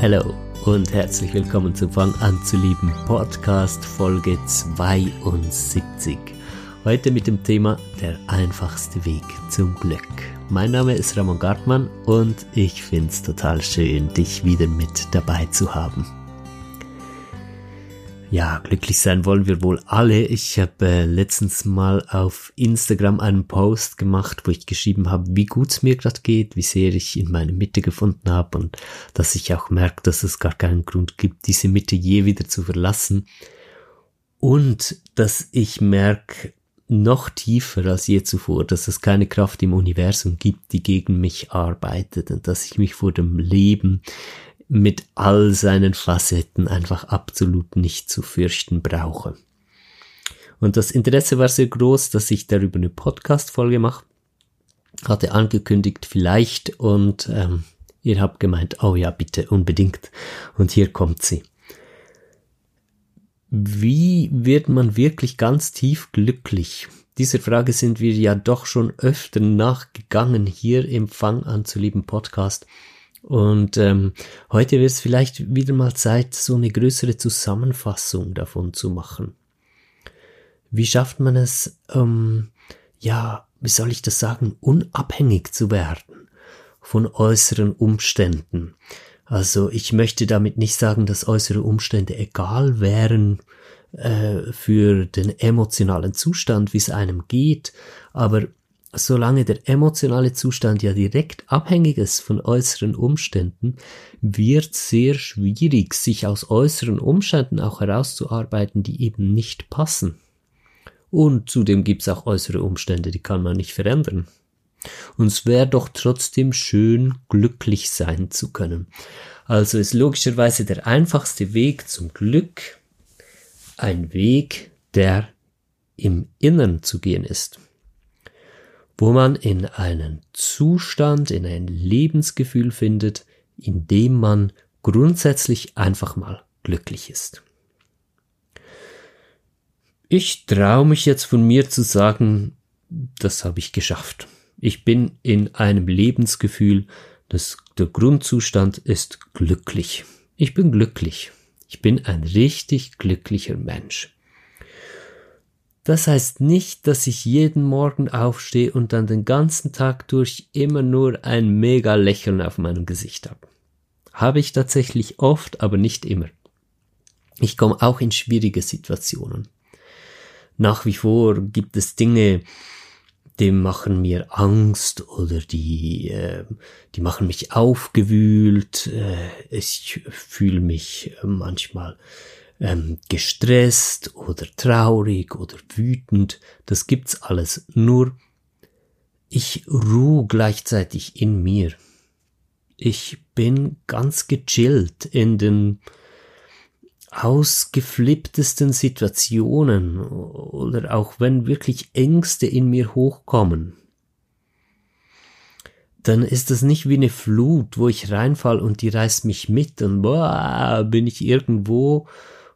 Hallo und herzlich willkommen zu Fang an zu lieben Podcast Folge 72. Heute mit dem Thema Der einfachste Weg zum Glück. Mein Name ist Ramon Gartmann und ich finde es total schön, dich wieder mit dabei zu haben. Ja, glücklich sein wollen wir wohl alle. Ich habe äh, letztens mal auf Instagram einen Post gemacht, wo ich geschrieben habe, wie gut es mir gerade geht, wie sehr ich in meine Mitte gefunden habe und dass ich auch merke, dass es gar keinen Grund gibt, diese Mitte je wieder zu verlassen. Und dass ich merke, noch tiefer als je zuvor, dass es keine Kraft im Universum gibt, die gegen mich arbeitet und dass ich mich vor dem Leben mit all seinen Facetten einfach absolut nicht zu fürchten brauche. Und das Interesse war sehr groß, dass ich darüber eine Podcast-Folge mache. Hatte angekündigt, vielleicht, und ähm, ihr habt gemeint, oh ja, bitte, unbedingt. Und hier kommt sie. Wie wird man wirklich ganz tief glücklich? Dieser Frage sind wir ja doch schon öfter nachgegangen hier im Fang an zu lieben Podcast. Und ähm, heute wird es vielleicht wieder mal Zeit, so eine größere Zusammenfassung davon zu machen. Wie schafft man es, ähm, ja, wie soll ich das sagen, unabhängig zu werden von äußeren Umständen? Also ich möchte damit nicht sagen, dass äußere Umstände egal wären äh, für den emotionalen Zustand, wie es einem geht, aber solange der emotionale Zustand ja direkt abhängig ist von äußeren Umständen, wird sehr schwierig, sich aus äußeren Umständen auch herauszuarbeiten, die eben nicht passen. Und zudem gibt es auch äußere Umstände, die kann man nicht verändern. Und es wäre doch trotzdem schön, glücklich sein zu können. Also ist logischerweise der einfachste Weg zum Glück ein Weg, der im Innern zu gehen ist wo man in einen Zustand, in ein Lebensgefühl findet, in dem man grundsätzlich einfach mal glücklich ist. Ich traue mich jetzt von mir zu sagen, das habe ich geschafft. Ich bin in einem Lebensgefühl, das, der Grundzustand ist glücklich. Ich bin glücklich. Ich bin ein richtig glücklicher Mensch. Das heißt nicht, dass ich jeden Morgen aufstehe und dann den ganzen Tag durch immer nur ein mega Lächeln auf meinem Gesicht habe. Habe ich tatsächlich oft, aber nicht immer. Ich komme auch in schwierige Situationen. Nach wie vor gibt es Dinge, die machen mir Angst oder die, äh, die machen mich aufgewühlt. Äh, ich fühle mich manchmal ähm, gestresst oder traurig oder wütend, das gibt's alles. Nur ich ruhe gleichzeitig in mir. Ich bin ganz gechillt in den ausgeflipptesten Situationen oder auch wenn wirklich Ängste in mir hochkommen, dann ist das nicht wie eine Flut, wo ich reinfall und die reißt mich mit und boah, bin ich irgendwo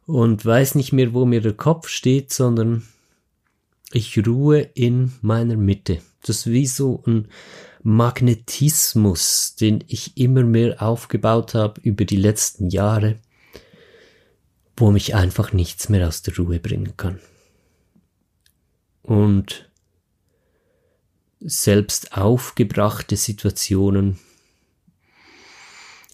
und weiß nicht mehr, wo mir der Kopf steht, sondern ich ruhe in meiner Mitte. Das ist wie so ein Magnetismus, den ich immer mehr aufgebaut habe über die letzten Jahre, wo mich einfach nichts mehr aus der Ruhe bringen kann. Und selbst aufgebrachte Situationen,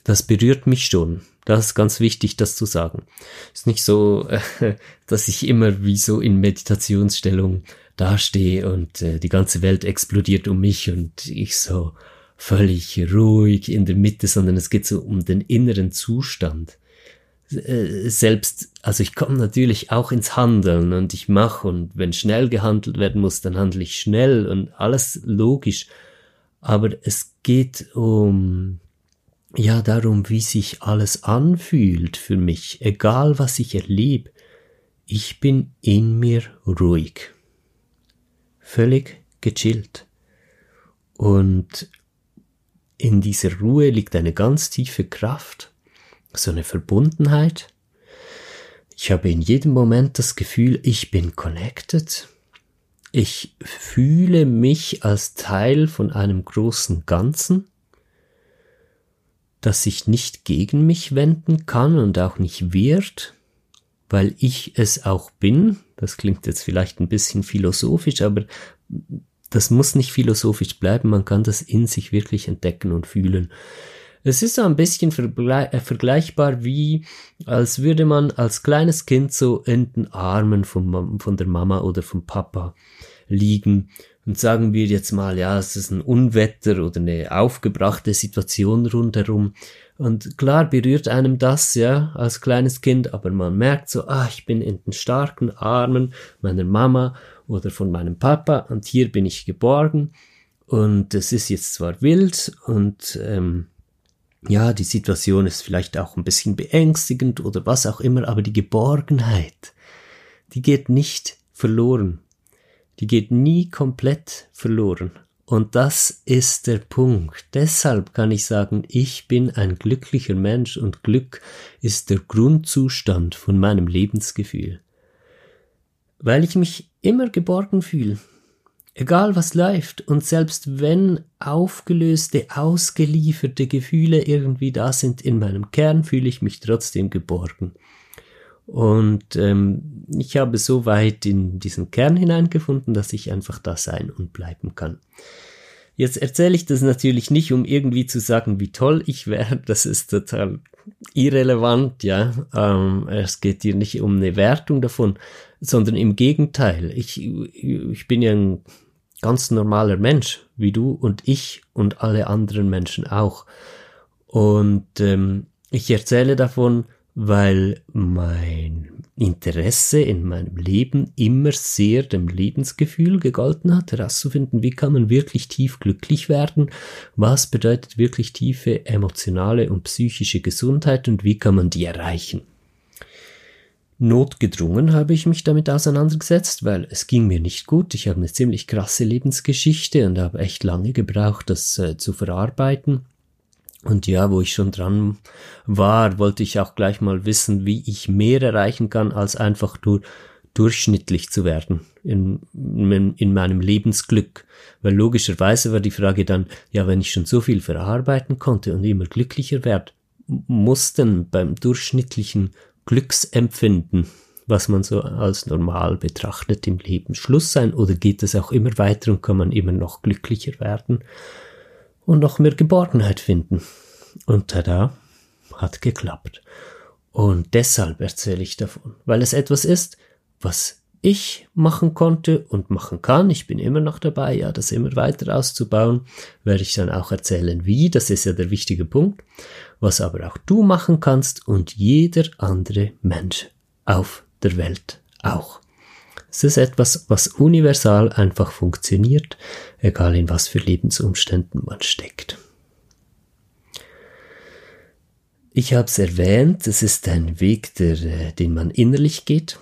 das berührt mich schon. Das ist ganz wichtig, das zu sagen. Ist nicht so, äh, dass ich immer wie so in Meditationsstellung dastehe und äh, die ganze Welt explodiert um mich und ich so völlig ruhig in der Mitte, sondern es geht so um den inneren Zustand. Äh, selbst, also ich komme natürlich auch ins Handeln und ich mache und wenn schnell gehandelt werden muss, dann handle ich schnell und alles logisch. Aber es geht um ja darum, wie sich alles anfühlt für mich, egal was ich erlebe. Ich bin in mir ruhig, völlig gechillt. Und in dieser Ruhe liegt eine ganz tiefe Kraft, so eine Verbundenheit. Ich habe in jedem Moment das Gefühl, ich bin connected. Ich fühle mich als Teil von einem großen Ganzen das sich nicht gegen mich wenden kann und auch nicht wehrt, weil ich es auch bin. Das klingt jetzt vielleicht ein bisschen philosophisch, aber das muss nicht philosophisch bleiben, man kann das in sich wirklich entdecken und fühlen. Es ist so ein bisschen äh, vergleichbar wie, als würde man als kleines Kind so in den Armen von, von der Mama oder vom Papa liegen und sagen wir jetzt mal, ja, es ist ein Unwetter oder eine aufgebrachte Situation rundherum. Und klar berührt einem das, ja, als kleines Kind, aber man merkt so, ah, ich bin in den starken Armen meiner Mama oder von meinem Papa und hier bin ich geborgen. Und es ist jetzt zwar wild und ähm, ja, die Situation ist vielleicht auch ein bisschen beängstigend oder was auch immer, aber die Geborgenheit, die geht nicht verloren. Die geht nie komplett verloren. Und das ist der Punkt. Deshalb kann ich sagen, ich bin ein glücklicher Mensch und Glück ist der Grundzustand von meinem Lebensgefühl. Weil ich mich immer geborgen fühle. Egal was läuft und selbst wenn aufgelöste, ausgelieferte Gefühle irgendwie da sind in meinem Kern, fühle ich mich trotzdem geborgen. Und ähm, ich habe so weit in diesen Kern hineingefunden, dass ich einfach da sein und bleiben kann. Jetzt erzähle ich das natürlich nicht, um irgendwie zu sagen, wie toll ich wäre. Das ist total irrelevant, ja. Ähm, es geht hier nicht um eine Wertung davon, sondern im Gegenteil. Ich, ich bin ja ein ganz normaler Mensch, wie du und ich und alle anderen Menschen auch. Und ähm, ich erzähle davon, weil mein Interesse in meinem Leben immer sehr dem Lebensgefühl gegolten hat, herauszufinden, wie kann man wirklich tief glücklich werden, was bedeutet wirklich tiefe emotionale und psychische Gesundheit und wie kann man die erreichen. Notgedrungen habe ich mich damit auseinandergesetzt, weil es ging mir nicht gut. Ich habe eine ziemlich krasse Lebensgeschichte und habe echt lange gebraucht, das äh, zu verarbeiten. Und ja, wo ich schon dran war, wollte ich auch gleich mal wissen, wie ich mehr erreichen kann, als einfach nur durchschnittlich zu werden in, in, in meinem Lebensglück. Weil logischerweise war die Frage dann, ja, wenn ich schon so viel verarbeiten konnte und immer glücklicher werde, muss denn beim durchschnittlichen Glücksempfinden, was man so als normal betrachtet im Leben, Schluss sein oder geht es auch immer weiter und kann man immer noch glücklicher werden und noch mehr Geborgenheit finden? Und tada, hat geklappt. Und deshalb erzähle ich davon, weil es etwas ist, was ich machen konnte und machen kann. Ich bin immer noch dabei, ja, das immer weiter auszubauen. Werde ich dann auch erzählen, wie. Das ist ja der wichtige Punkt was aber auch du machen kannst und jeder andere Mensch auf der Welt auch. Es ist etwas, was universal einfach funktioniert, egal in was für Lebensumständen man steckt. Ich habe es erwähnt, es ist ein Weg, der, äh, den man innerlich geht.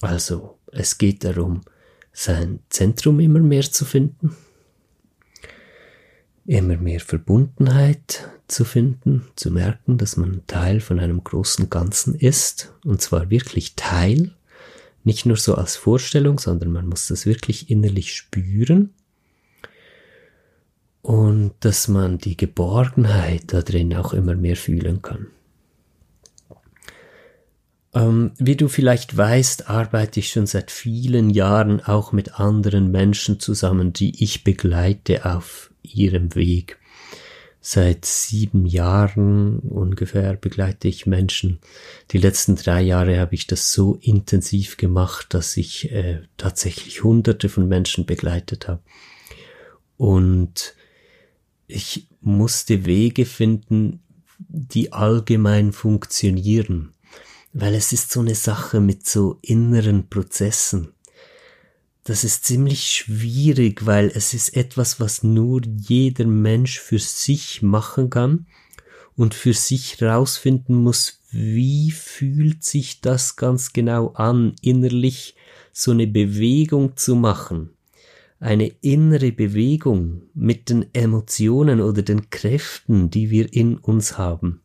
Also es geht darum, sein Zentrum immer mehr zu finden, immer mehr Verbundenheit zu finden, zu merken, dass man Teil von einem großen Ganzen ist, und zwar wirklich Teil, nicht nur so als Vorstellung, sondern man muss das wirklich innerlich spüren und dass man die Geborgenheit da drin auch immer mehr fühlen kann. Ähm, wie du vielleicht weißt, arbeite ich schon seit vielen Jahren auch mit anderen Menschen zusammen, die ich begleite auf ihrem Weg. Seit sieben Jahren ungefähr begleite ich Menschen. Die letzten drei Jahre habe ich das so intensiv gemacht, dass ich äh, tatsächlich hunderte von Menschen begleitet habe. Und ich musste Wege finden, die allgemein funktionieren. Weil es ist so eine Sache mit so inneren Prozessen das ist ziemlich schwierig, weil es ist etwas, was nur jeder Mensch für sich machen kann und für sich rausfinden muss, wie fühlt sich das ganz genau an, innerlich so eine Bewegung zu machen. Eine innere Bewegung mit den Emotionen oder den Kräften, die wir in uns haben.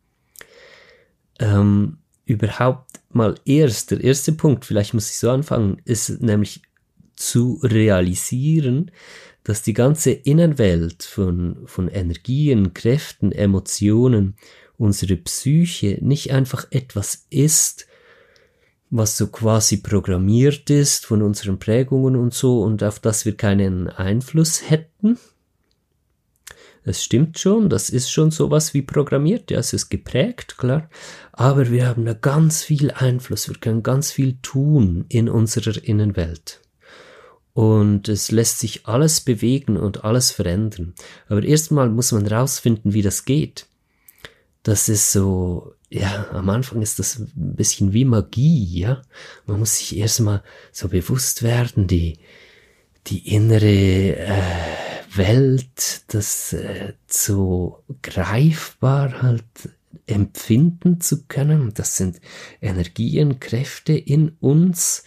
Ähm, überhaupt mal erst, der erste Punkt, vielleicht muss ich so anfangen, ist nämlich zu realisieren, dass die ganze Innenwelt von, von Energien, Kräften, Emotionen, unsere Psyche nicht einfach etwas ist, was so quasi programmiert ist von unseren Prägungen und so und auf das wir keinen Einfluss hätten. Es stimmt schon, das ist schon sowas wie programmiert, ja, es ist geprägt, klar, aber wir haben da ganz viel Einfluss, wir können ganz viel tun in unserer Innenwelt. Und es lässt sich alles bewegen und alles verändern. Aber erstmal muss man rausfinden, wie das geht. Das ist so ja, am Anfang ist das ein bisschen wie Magie, ja. Man muss sich erstmal so bewusst werden, die, die innere äh, Welt, das äh, so greifbar halt empfinden zu können. Das sind Energien, Kräfte in uns,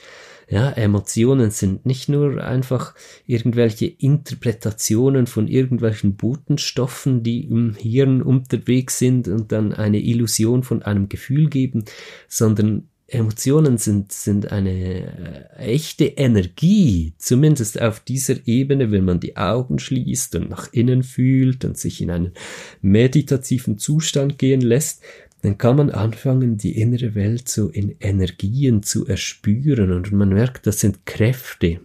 ja, Emotionen sind nicht nur einfach irgendwelche Interpretationen von irgendwelchen Botenstoffen, die im Hirn unterwegs sind und dann eine Illusion von einem Gefühl geben, sondern Emotionen sind, sind eine äh, echte Energie, zumindest auf dieser Ebene, wenn man die Augen schließt und nach innen fühlt und sich in einen meditativen Zustand gehen lässt, dann kann man anfangen, die innere Welt so in Energien zu erspüren und man merkt, das sind Kräfte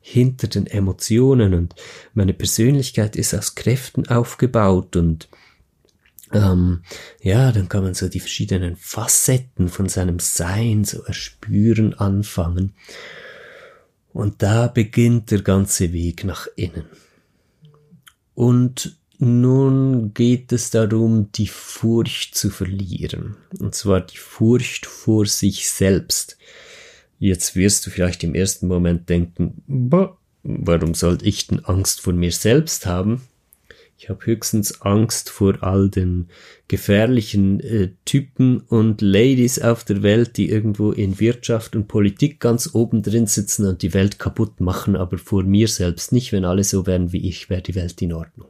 hinter den Emotionen und meine Persönlichkeit ist aus Kräften aufgebaut und ähm, ja, dann kann man so die verschiedenen Facetten von seinem Sein so erspüren anfangen. Und da beginnt der ganze Weg nach innen. Und nun geht es darum, die Furcht zu verlieren. Und zwar die Furcht vor sich selbst. Jetzt wirst du vielleicht im ersten Moment denken, warum sollte ich denn Angst vor mir selbst haben? Ich habe höchstens Angst vor all den gefährlichen äh, Typen und Ladies auf der Welt, die irgendwo in Wirtschaft und Politik ganz oben drin sitzen und die Welt kaputt machen, aber vor mir selbst nicht. Wenn alle so wären wie ich, wäre die Welt in Ordnung.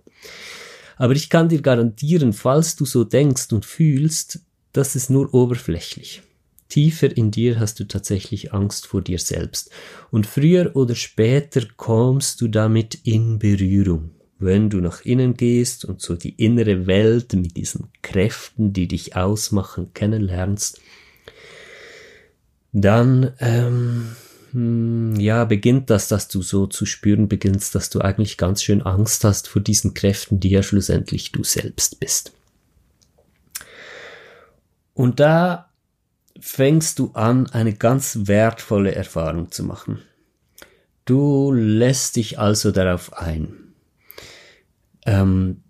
Aber ich kann dir garantieren, falls du so denkst und fühlst, das ist nur oberflächlich. Tiefer in dir hast du tatsächlich Angst vor dir selbst. Und früher oder später kommst du damit in Berührung. Wenn du nach innen gehst und so die innere Welt mit diesen Kräften, die dich ausmachen, kennenlernst, dann ähm, hm, ja, beginnt das, dass du so zu spüren beginnst, dass du eigentlich ganz schön Angst hast vor diesen Kräften, die ja schlussendlich du selbst bist. Und da fängst du an, eine ganz wertvolle Erfahrung zu machen. Du lässt dich also darauf ein. Ähm,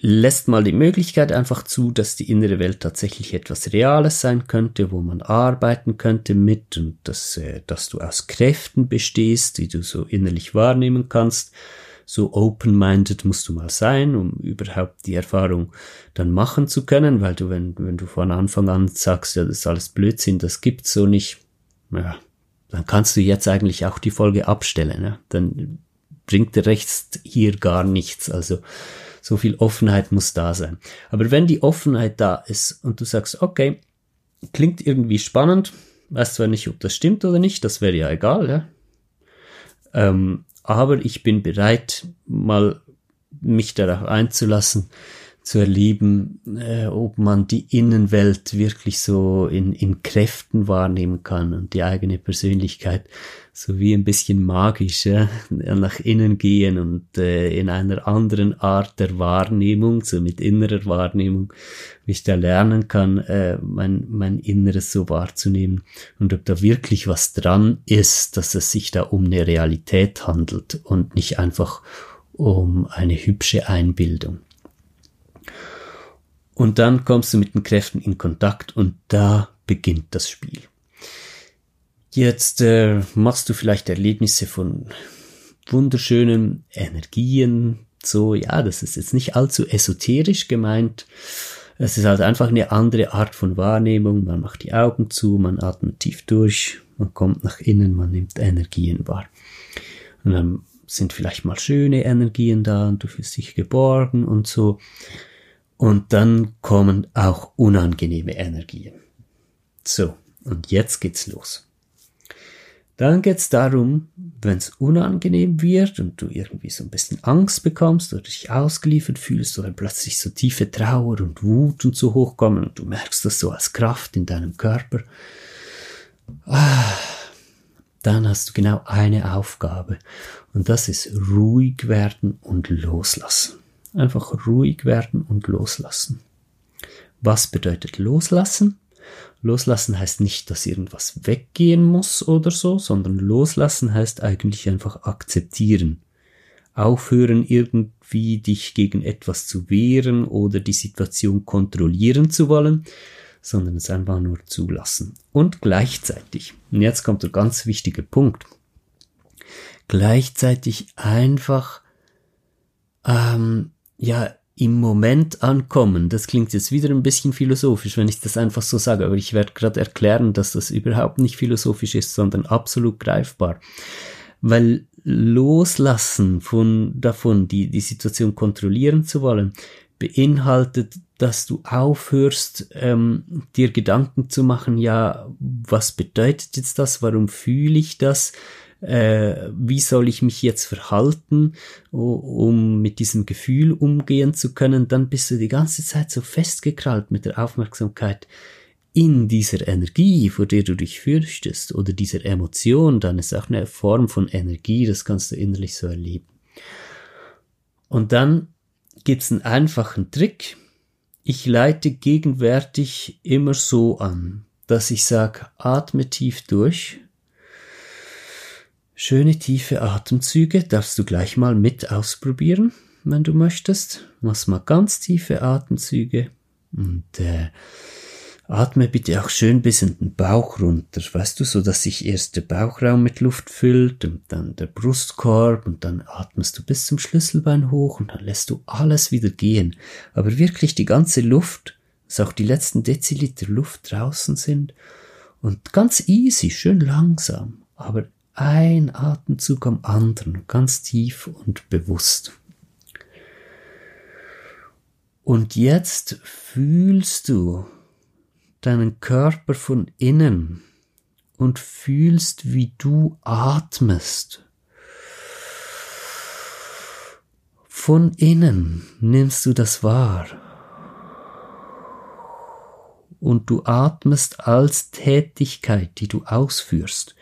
lässt mal die Möglichkeit einfach zu, dass die innere Welt tatsächlich etwas Reales sein könnte, wo man arbeiten könnte mit und dass, äh, dass du aus Kräften bestehst, die du so innerlich wahrnehmen kannst. So open-minded musst du mal sein, um überhaupt die Erfahrung dann machen zu können, weil du, wenn, wenn du von Anfang an sagst, ja, das ist alles Blödsinn, das gibt's so nicht, ja, dann kannst du jetzt eigentlich auch die Folge abstellen, ja? dann bringt der Rechts hier gar nichts, also, so viel Offenheit muss da sein. Aber wenn die Offenheit da ist und du sagst, okay, klingt irgendwie spannend, weiß zwar nicht, ob das stimmt oder nicht, das wäre ja egal, ja. Ähm, aber ich bin bereit, mal mich darauf einzulassen, zu erleben, äh, ob man die Innenwelt wirklich so in, in Kräften wahrnehmen kann und die eigene Persönlichkeit so wie ein bisschen magisch ja, nach innen gehen und äh, in einer anderen Art der Wahrnehmung, so mit innerer Wahrnehmung, wie ich da lernen kann, äh, mein, mein Inneres so wahrzunehmen und ob da wirklich was dran ist, dass es sich da um eine Realität handelt und nicht einfach um eine hübsche Einbildung. Und dann kommst du mit den Kräften in Kontakt und da beginnt das Spiel. Jetzt äh, machst du vielleicht Erlebnisse von wunderschönen Energien, so, ja, das ist jetzt nicht allzu esoterisch gemeint. Es ist halt einfach eine andere Art von Wahrnehmung. Man macht die Augen zu, man atmet tief durch, man kommt nach innen, man nimmt Energien wahr. Und dann sind vielleicht mal schöne Energien da und du fühlst dich geborgen und so. Und dann kommen auch unangenehme Energien. So, und jetzt geht's los. Dann geht's darum, wenn es unangenehm wird und du irgendwie so ein bisschen Angst bekommst oder dich ausgeliefert fühlst oder plötzlich so tiefe Trauer und Wut und so hochkommen und du merkst das so als Kraft in deinem Körper, ah, dann hast du genau eine Aufgabe und das ist ruhig werden und loslassen. Einfach ruhig werden und loslassen. Was bedeutet loslassen? Loslassen heißt nicht, dass irgendwas weggehen muss oder so, sondern loslassen heißt eigentlich einfach akzeptieren. Aufhören irgendwie dich gegen etwas zu wehren oder die Situation kontrollieren zu wollen, sondern es einfach nur zulassen. Und gleichzeitig, und jetzt kommt der ganz wichtige Punkt, gleichzeitig einfach ähm, ja im Moment ankommen. Das klingt jetzt wieder ein bisschen philosophisch, wenn ich das einfach so sage, aber ich werde gerade erklären, dass das überhaupt nicht philosophisch ist, sondern absolut greifbar. Weil loslassen von davon, die, die Situation kontrollieren zu wollen, beinhaltet, dass du aufhörst, ähm, dir Gedanken zu machen, ja, was bedeutet jetzt das, warum fühle ich das, äh, wie soll ich mich jetzt verhalten, um mit diesem Gefühl umgehen zu können, dann bist du die ganze Zeit so festgekrallt mit der Aufmerksamkeit in dieser Energie, vor der du dich fürchtest, oder dieser Emotion, dann ist auch eine Form von Energie, das kannst du innerlich so erleben. Und dann gibt's einen einfachen Trick. Ich leite gegenwärtig immer so an, dass ich sage, atme tief durch, Schöne tiefe Atemzüge darfst du gleich mal mit ausprobieren, wenn du möchtest. Mach mal ganz tiefe Atemzüge und äh, atme bitte auch schön bis in den Bauch runter, weißt du, so dass sich erst der Bauchraum mit Luft füllt und dann der Brustkorb und dann atmest du bis zum Schlüsselbein hoch und dann lässt du alles wieder gehen. Aber wirklich die ganze Luft, dass auch die letzten Deziliter Luft draußen sind und ganz easy, schön langsam, aber ein Atemzug am anderen, ganz tief und bewusst. Und jetzt fühlst du deinen Körper von innen und fühlst, wie du atmest. Von innen nimmst du das wahr. Und du atmest als Tätigkeit, die du ausführst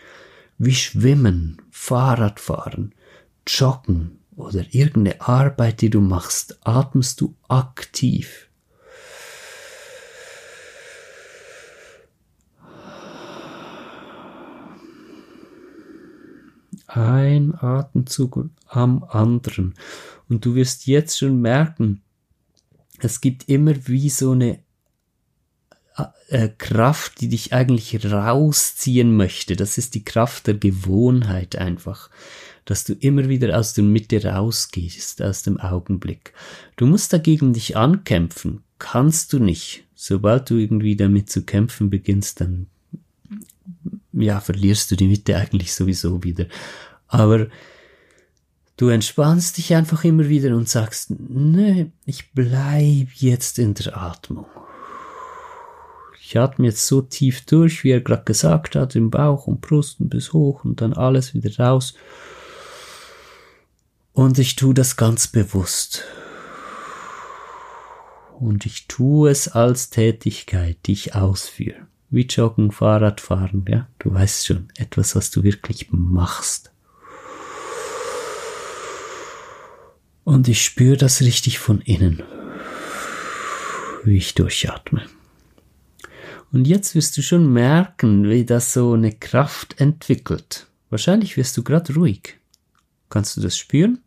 wie Schwimmen, Fahrradfahren, Joggen oder irgendeine Arbeit, die du machst, atmest du aktiv. Ein Atemzug am anderen. Und du wirst jetzt schon merken, es gibt immer wie so eine äh, Kraft, die dich eigentlich rausziehen möchte. Das ist die Kraft der Gewohnheit einfach, dass du immer wieder aus der Mitte rausgehst, aus dem Augenblick. Du musst dagegen dich ankämpfen, kannst du nicht. Sobald du irgendwie damit zu kämpfen beginnst, dann ja, verlierst du die Mitte eigentlich sowieso wieder. Aber du entspannst dich einfach immer wieder und sagst, nee, ich bleib jetzt in der Atmung. Ich atme jetzt so tief durch, wie er gerade gesagt hat, im Bauch und Brust und bis hoch und dann alles wieder raus. Und ich tue das ganz bewusst. Und ich tue es als Tätigkeit, die ich ausführe. Wie Joggen, Fahrradfahren, ja. Du weißt schon, etwas, was du wirklich machst. Und ich spüre das richtig von innen, wie ich durchatme. Und jetzt wirst du schon merken, wie das so eine Kraft entwickelt. Wahrscheinlich wirst du gerade ruhig. Kannst du das spüren?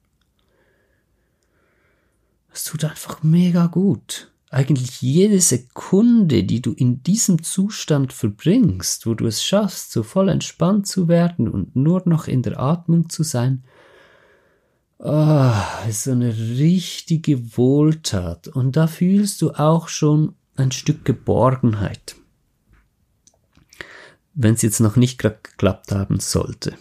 Es tut einfach mega gut. Eigentlich jede Sekunde, die du in diesem Zustand verbringst, wo du es schaffst, so voll entspannt zu werden und nur noch in der Atmung zu sein, oh, ist so eine richtige Wohltat. Und da fühlst du auch schon ein Stück Geborgenheit wenn es jetzt noch nicht geklappt haben sollte,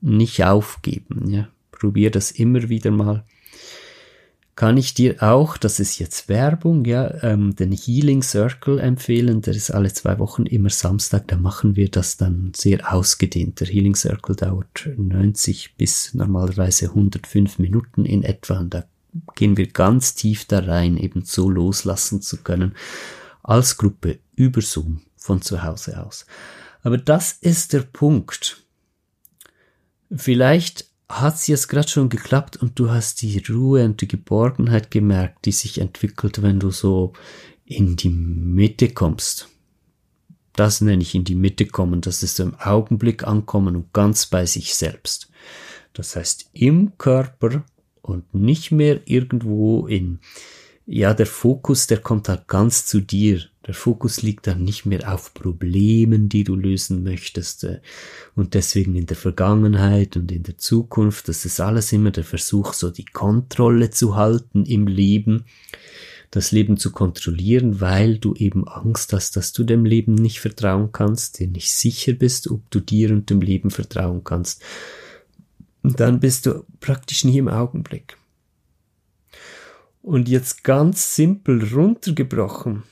nicht aufgeben, ja. Probier das immer wieder mal. kann ich dir auch, das ist jetzt Werbung, ja, ähm, den Healing Circle empfehlen. Der ist alle zwei Wochen immer Samstag. Da machen wir das dann sehr ausgedehnt. Der Healing Circle dauert 90 bis normalerweise 105 Minuten in etwa. Und da gehen wir ganz tief da rein, eben so loslassen zu können. Als Gruppe über Zoom von zu Hause aus. Aber das ist der Punkt. Vielleicht hat es jetzt gerade schon geklappt und du hast die Ruhe und die Geborgenheit gemerkt, die sich entwickelt, wenn du so in die Mitte kommst. Das nenne ich in die Mitte kommen, das ist im Augenblick ankommen und ganz bei sich selbst. Das heißt im Körper und nicht mehr irgendwo in, ja, der Fokus, der kommt halt ganz zu dir. Der Fokus liegt dann nicht mehr auf Problemen, die du lösen möchtest äh, und deswegen in der Vergangenheit und in der Zukunft. Das ist alles immer der Versuch, so die Kontrolle zu halten im Leben, das Leben zu kontrollieren, weil du eben Angst hast, dass du dem Leben nicht vertrauen kannst, dir nicht sicher bist, ob du dir und dem Leben vertrauen kannst. Und dann bist du praktisch nie im Augenblick. Und jetzt ganz simpel runtergebrochen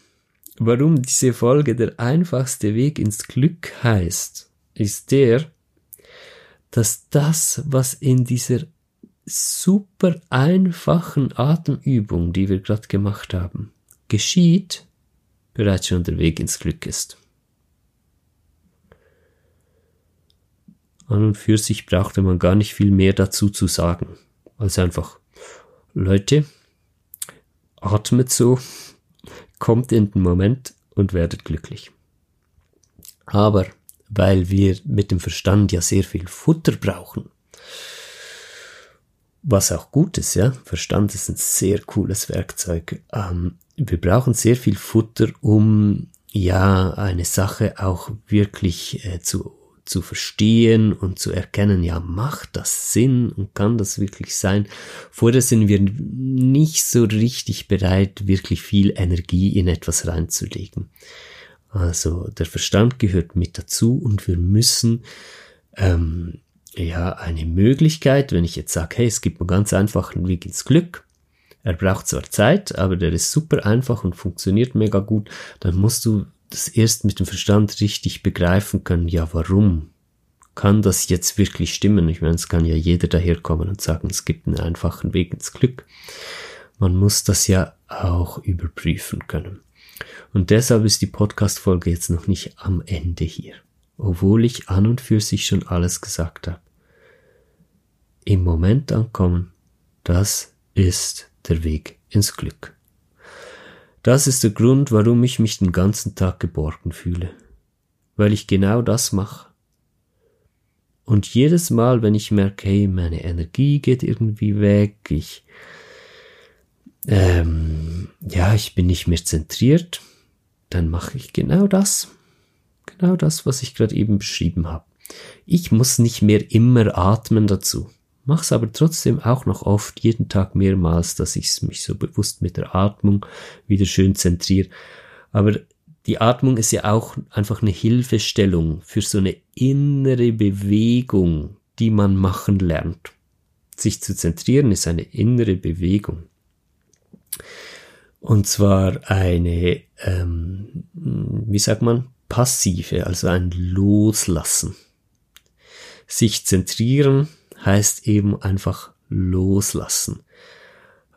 warum diese Folge der einfachste Weg ins Glück heißt, ist der, dass das, was in dieser super einfachen Atemübung, die wir gerade gemacht haben, geschieht, bereits schon der Weg ins Glück ist. An und für sich brauchte man gar nicht viel mehr dazu zu sagen, als einfach, Leute, atmet so, kommt in den Moment und werdet glücklich. Aber weil wir mit dem Verstand ja sehr viel Futter brauchen, was auch gut ist, ja, Verstand ist ein sehr cooles Werkzeug. Ähm, wir brauchen sehr viel Futter, um ja eine Sache auch wirklich äh, zu zu verstehen und zu erkennen, ja, macht das Sinn und kann das wirklich sein? Vorher sind wir nicht so richtig bereit, wirklich viel Energie in etwas reinzulegen. Also der Verstand gehört mit dazu und wir müssen ähm, ja eine Möglichkeit, wenn ich jetzt sage, hey, es gibt einen ganz einfachen Weg ins Glück, er braucht zwar Zeit, aber der ist super einfach und funktioniert mega gut, dann musst du das erst mit dem Verstand richtig begreifen können, ja, warum kann das jetzt wirklich stimmen? Ich meine, es kann ja jeder daherkommen und sagen, es gibt einen einfachen Weg ins Glück. Man muss das ja auch überprüfen können. Und deshalb ist die Podcast-Folge jetzt noch nicht am Ende hier, obwohl ich an und für sich schon alles gesagt habe. Im Moment ankommen, das ist der Weg ins Glück. Das ist der Grund, warum ich mich den ganzen Tag geborgen fühle. Weil ich genau das mache. Und jedes Mal, wenn ich merke, hey, meine Energie geht irgendwie weg, ich, ähm, ja, ich bin nicht mehr zentriert, dann mache ich genau das. Genau das, was ich gerade eben beschrieben habe. Ich muss nicht mehr immer atmen dazu mach's aber trotzdem auch noch oft, jeden Tag mehrmals, dass ich mich so bewusst mit der Atmung wieder schön zentriere. Aber die Atmung ist ja auch einfach eine Hilfestellung für so eine innere Bewegung, die man machen lernt. Sich zu zentrieren ist eine innere Bewegung. Und zwar eine, ähm, wie sagt man, passive, also ein Loslassen. Sich zentrieren heißt eben einfach loslassen.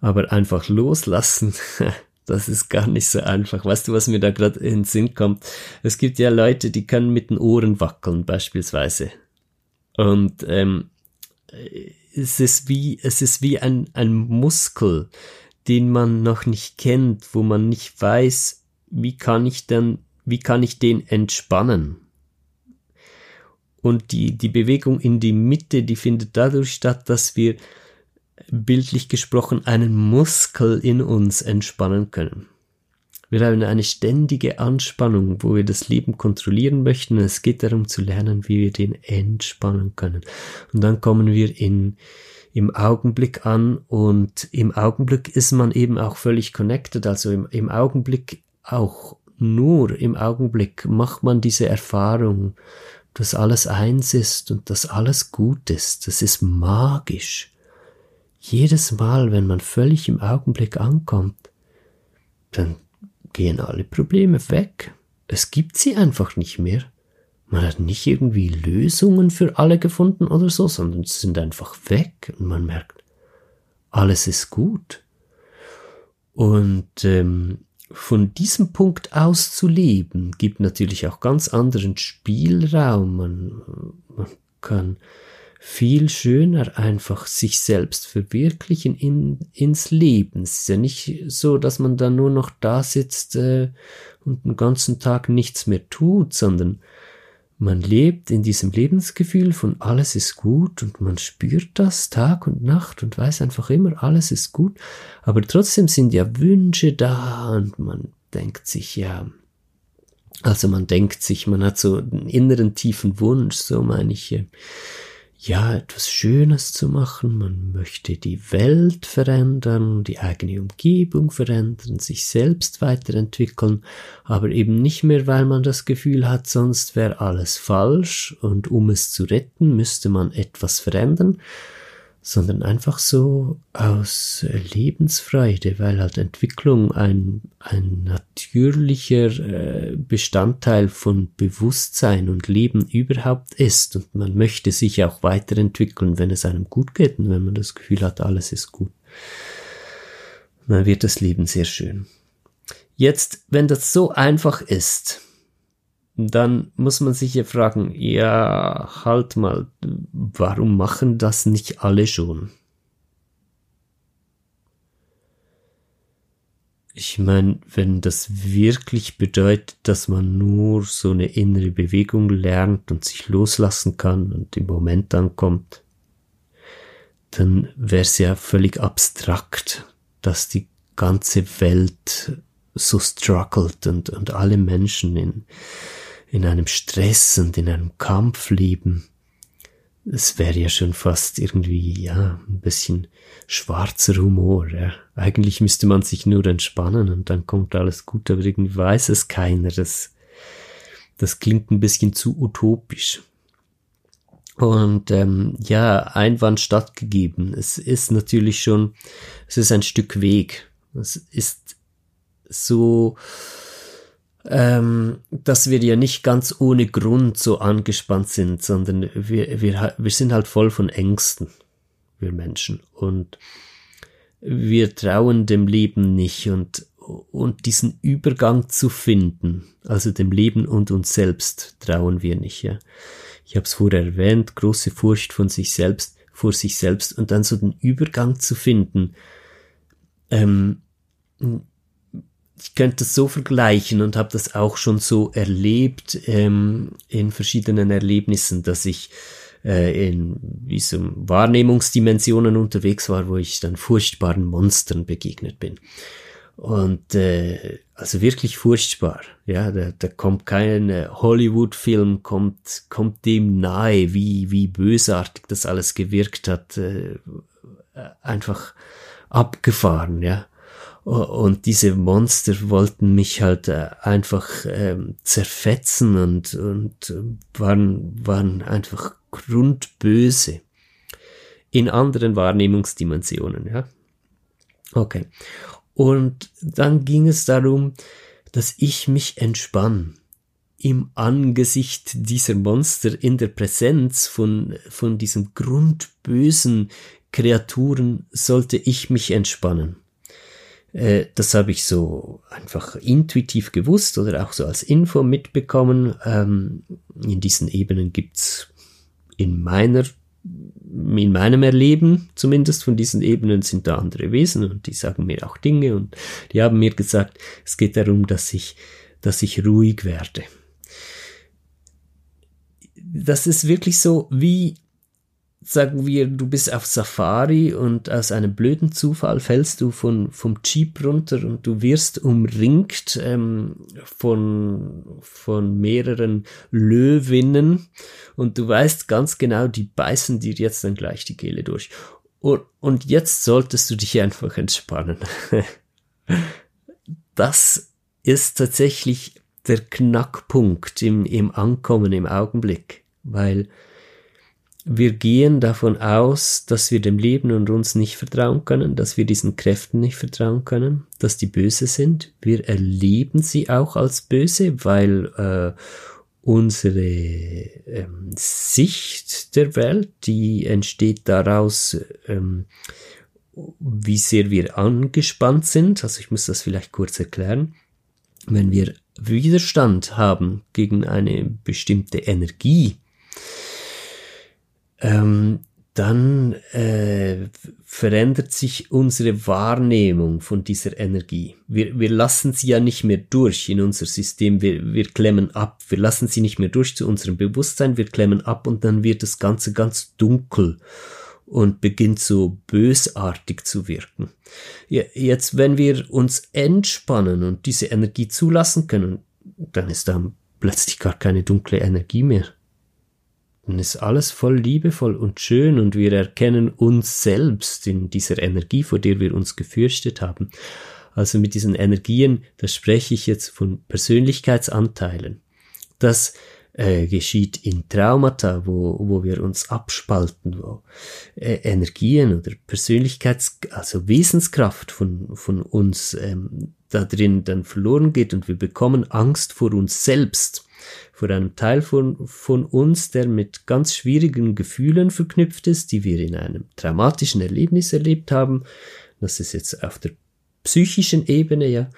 Aber einfach loslassen, das ist gar nicht so einfach. Weißt du, was mir da gerade in den Sinn kommt? Es gibt ja Leute, die können mit den Ohren wackeln, beispielsweise. Und ähm, es ist wie, es ist wie ein, ein Muskel, den man noch nicht kennt, wo man nicht weiß, wie kann ich denn, wie kann ich den entspannen? Und die, die Bewegung in die Mitte, die findet dadurch statt, dass wir bildlich gesprochen einen Muskel in uns entspannen können. Wir haben eine ständige Anspannung, wo wir das Leben kontrollieren möchten. Es geht darum zu lernen, wie wir den entspannen können. Und dann kommen wir in, im Augenblick an und im Augenblick ist man eben auch völlig connected. Also im, im Augenblick auch nur im Augenblick macht man diese Erfahrung dass alles eins ist und dass alles gut ist. Das ist magisch. jedes Mal, wenn man völlig im Augenblick ankommt, dann gehen alle Probleme weg. Es gibt sie einfach nicht mehr. Man hat nicht irgendwie Lösungen für alle gefunden oder so, sondern sie sind einfach weg und man merkt, alles ist gut. Und ähm, von diesem Punkt aus zu leben, gibt natürlich auch ganz anderen Spielraum. Man, man kann viel schöner einfach sich selbst verwirklichen in, ins Leben. Es ist ja nicht so, dass man dann nur noch da sitzt äh, und den ganzen Tag nichts mehr tut, sondern man lebt in diesem Lebensgefühl von alles ist gut und man spürt das Tag und Nacht und weiß einfach immer, alles ist gut. Aber trotzdem sind ja Wünsche da und man denkt sich, ja, also man denkt sich, man hat so einen inneren tiefen Wunsch, so meine ich, ja, etwas Schönes zu machen, man möchte die Welt verändern, die eigene Umgebung verändern, sich selbst weiterentwickeln, aber eben nicht mehr, weil man das Gefühl hat, sonst wäre alles falsch und um es zu retten, müsste man etwas verändern, sondern einfach so aus Lebensfreude, weil halt Entwicklung ein, ein natürlicher äh, Bestandteil von Bewusstsein und Leben überhaupt ist und man möchte sich auch weiterentwickeln, wenn es einem gut geht und wenn man das Gefühl hat, alles ist gut. Dann wird das Leben sehr schön. Jetzt, wenn das so einfach ist, dann muss man sich ja fragen, ja, halt mal, warum machen das nicht alle schon? Ich meine, wenn das wirklich bedeutet, dass man nur so eine innere Bewegung lernt und sich loslassen kann und im Moment ankommt, dann wäre es ja völlig abstrakt, dass die ganze Welt so struggelt und, und alle Menschen in, in einem Stress und in einem Kampf leben. Es wäre ja schon fast irgendwie, ja, ein bisschen schwarzer Humor, ja. Eigentlich müsste man sich nur entspannen und dann kommt alles gut, aber irgendwie weiß es keiner. Das, das klingt ein bisschen zu utopisch. Und ähm, ja, Einwand stattgegeben. Es ist natürlich schon, es ist ein Stück Weg. Es ist so, ähm, dass wir ja nicht ganz ohne Grund so angespannt sind, sondern wir, wir, wir sind halt voll von Ängsten, wir Menschen. Und wir trauen dem Leben nicht und, und diesen Übergang zu finden, also dem Leben und uns selbst, trauen wir nicht. Ja. Ich habe es vorher erwähnt, große Furcht von sich selbst, vor sich selbst und dann so den Übergang zu finden. Ähm, ich könnte es so vergleichen und habe das auch schon so erlebt ähm, in verschiedenen Erlebnissen, dass ich äh, in diesem Wahrnehmungsdimensionen unterwegs war, wo ich dann furchtbaren Monstern begegnet bin. Und äh, also wirklich furchtbar. Ja, da, da kommt kein äh, Hollywood-Film, kommt, kommt dem nahe, wie, wie bösartig das alles gewirkt hat. Äh, einfach abgefahren, ja. Und diese Monster wollten mich halt äh, einfach ähm, zerfetzen und, und äh, waren, waren einfach grundböse. In anderen Wahrnehmungsdimensionen, ja. Okay. Und dann ging es darum, dass ich mich entspann im Angesicht dieser Monster, in der Präsenz von, von diesen grundbösen Kreaturen sollte ich mich entspannen. Äh, das habe ich so einfach intuitiv gewusst oder auch so als Info mitbekommen. Ähm, in diesen Ebenen gibt's in meiner in meinem Erleben zumindest von diesen Ebenen sind da andere Wesen und die sagen mir auch Dinge und die haben mir gesagt, es geht darum, dass ich, dass ich ruhig werde. Das ist wirklich so wie sagen wir, du bist auf Safari und aus einem blöden Zufall fällst du von, vom Jeep runter und du wirst umringt ähm, von, von mehreren Löwinnen und du weißt ganz genau, die beißen dir jetzt dann gleich die Kehle durch. Und, und jetzt solltest du dich einfach entspannen. das ist tatsächlich der Knackpunkt im, im Ankommen im Augenblick, weil wir gehen davon aus, dass wir dem Leben und uns nicht vertrauen können, dass wir diesen Kräften nicht vertrauen können, dass die böse sind. Wir erleben sie auch als böse, weil äh, unsere ähm, Sicht der Welt, die entsteht daraus, ähm, wie sehr wir angespannt sind. Also ich muss das vielleicht kurz erklären. Wenn wir Widerstand haben gegen eine bestimmte Energie, ähm, dann äh, verändert sich unsere Wahrnehmung von dieser Energie. Wir, wir lassen sie ja nicht mehr durch in unser System, wir, wir klemmen ab, wir lassen sie nicht mehr durch zu unserem Bewusstsein, wir klemmen ab und dann wird das Ganze ganz dunkel und beginnt so bösartig zu wirken. Jetzt, wenn wir uns entspannen und diese Energie zulassen können, dann ist da plötzlich gar keine dunkle Energie mehr dann ist alles voll liebevoll und schön und wir erkennen uns selbst in dieser Energie, vor der wir uns gefürchtet haben. Also mit diesen Energien, da spreche ich jetzt von Persönlichkeitsanteilen. Das äh, geschieht in Traumata, wo, wo wir uns abspalten, wo äh, Energien oder Persönlichkeits-, also Wesenskraft von, von uns ähm, da drin dann verloren geht und wir bekommen Angst vor uns selbst vor einem Teil von, von uns, der mit ganz schwierigen Gefühlen verknüpft ist, die wir in einem traumatischen Erlebnis erlebt haben. Das ist jetzt auf der psychischen Ebene, ja.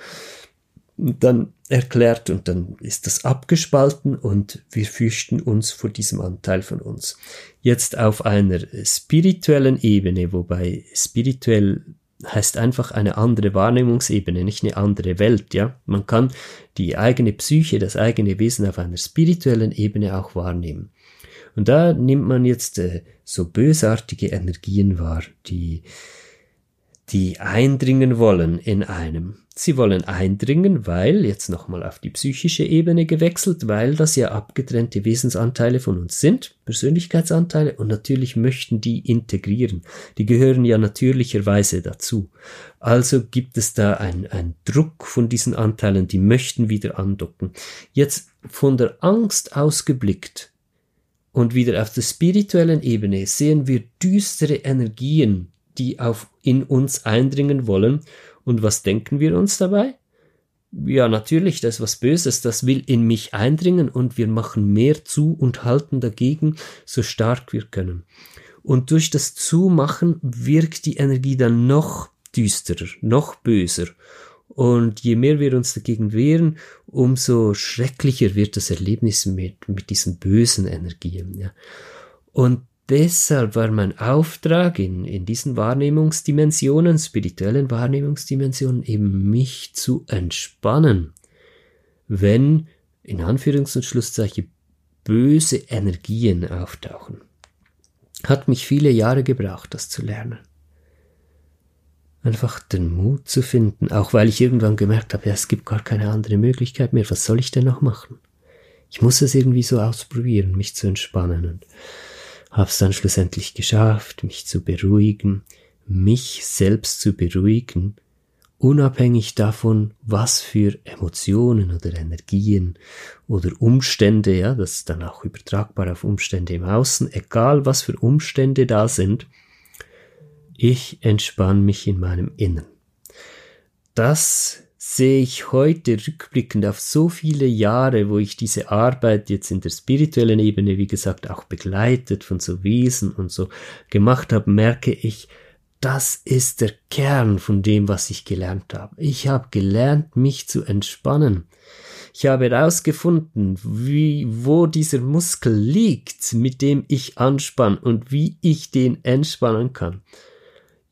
Dann erklärt und dann ist das abgespalten und wir fürchten uns vor diesem Anteil von uns. Jetzt auf einer spirituellen Ebene, wobei spirituell heißt einfach eine andere Wahrnehmungsebene, nicht eine andere Welt, ja. Man kann die eigene Psyche, das eigene Wesen auf einer spirituellen Ebene auch wahrnehmen. Und da nimmt man jetzt äh, so bösartige Energien wahr, die die eindringen wollen in einem. Sie wollen eindringen, weil, jetzt nochmal auf die psychische Ebene gewechselt, weil das ja abgetrennte Wesensanteile von uns sind, Persönlichkeitsanteile, und natürlich möchten die integrieren. Die gehören ja natürlicherweise dazu. Also gibt es da ein Druck von diesen Anteilen, die möchten wieder andocken. Jetzt von der Angst ausgeblickt und wieder auf der spirituellen Ebene sehen wir düstere Energien, die auf, in uns eindringen wollen. Und was denken wir uns dabei? Ja, natürlich, das ist was Böses, das will in mich eindringen und wir machen mehr zu und halten dagegen, so stark wir können. Und durch das Zumachen wirkt die Energie dann noch düsterer, noch böser. Und je mehr wir uns dagegen wehren, umso schrecklicher wird das Erlebnis mit, mit diesen bösen Energien. Ja. Und deshalb war mein Auftrag in, in diesen Wahrnehmungsdimensionen, spirituellen Wahrnehmungsdimensionen, eben mich zu entspannen, wenn in Anführungs- und Schlusszeichen böse Energien auftauchen. Hat mich viele Jahre gebraucht, das zu lernen. Einfach den Mut zu finden, auch weil ich irgendwann gemerkt habe, ja, es gibt gar keine andere Möglichkeit mehr, was soll ich denn noch machen? Ich muss es irgendwie so ausprobieren, mich zu entspannen und habe es dann schlussendlich geschafft, mich zu beruhigen, mich selbst zu beruhigen, unabhängig davon, was für Emotionen oder Energien oder Umstände, ja, das ist dann auch übertragbar auf Umstände im Außen, egal was für Umstände da sind, ich entspanne mich in meinem Innen. Das sehe ich heute rückblickend auf so viele Jahre, wo ich diese Arbeit jetzt in der spirituellen Ebene, wie gesagt, auch begleitet von so Wesen und so gemacht habe, merke ich, das ist der Kern von dem, was ich gelernt habe. Ich habe gelernt, mich zu entspannen. Ich habe herausgefunden, wie, wo dieser Muskel liegt, mit dem ich anspann und wie ich den entspannen kann